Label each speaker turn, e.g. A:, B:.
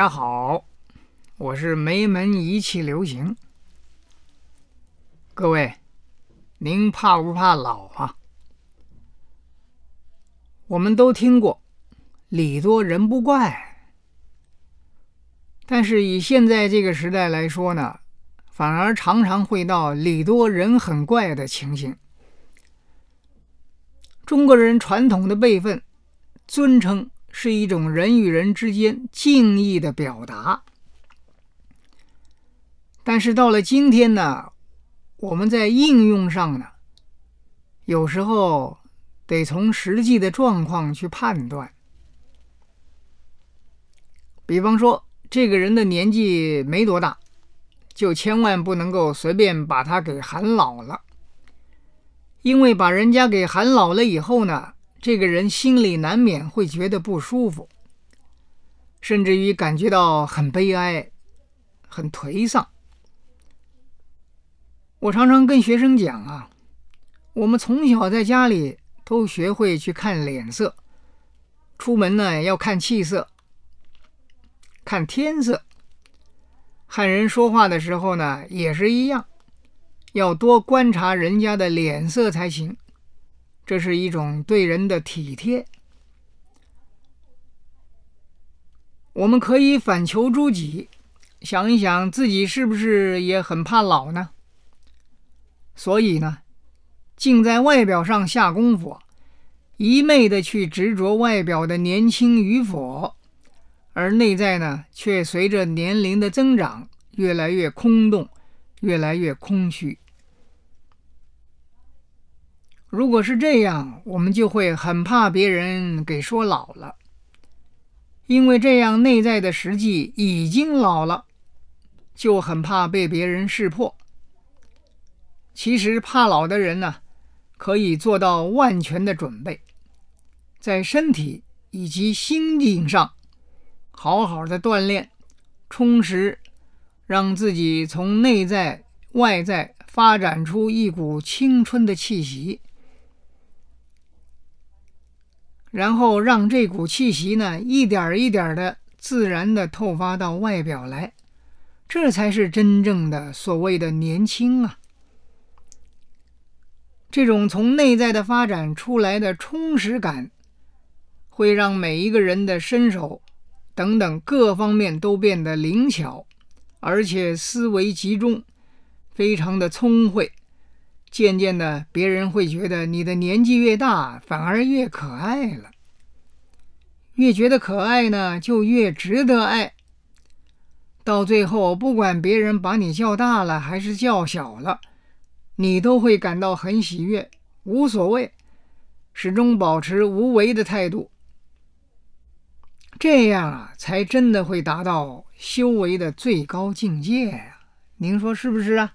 A: 大家好，我是梅门一气流行。各位，您怕不怕老啊？我们都听过“礼多人不怪”，但是以现在这个时代来说呢，反而常常会到“礼多人很怪”的情形。中国人传统的辈分，尊称。是一种人与人之间敬意的表达，但是到了今天呢，我们在应用上呢，有时候得从实际的状况去判断。比方说，这个人的年纪没多大，就千万不能够随便把他给喊老了，因为把人家给喊老了以后呢，这个人心里难免会觉得不舒服，甚至于感觉到很悲哀、很颓丧。我常常跟学生讲啊，我们从小在家里都学会去看脸色，出门呢要看气色、看天色，和人说话的时候呢也是一样，要多观察人家的脸色才行。这是一种对人的体贴。我们可以反求诸己，想一想自己是不是也很怕老呢？所以呢，净在外表上下功夫，一味的去执着外表的年轻与否，而内在呢，却随着年龄的增长，越来越空洞，越来越空虚。如果是这样，我们就会很怕别人给说老了，因为这样内在的实际已经老了，就很怕被别人识破。其实怕老的人呢，可以做到万全的准备，在身体以及心境上好好的锻炼、充实，让自己从内在外在发展出一股青春的气息。然后让这股气息呢，一点一点的自然的透发到外表来，这才是真正的所谓的年轻啊！这种从内在的发展出来的充实感，会让每一个人的身手等等各方面都变得灵巧，而且思维集中，非常的聪慧。渐渐的，别人会觉得你的年纪越大，反而越可爱了。越觉得可爱呢，就越值得爱。到最后，不管别人把你叫大了还是叫小了，你都会感到很喜悦，无所谓，始终保持无为的态度。这样啊，才真的会达到修为的最高境界呀！您说是不是啊？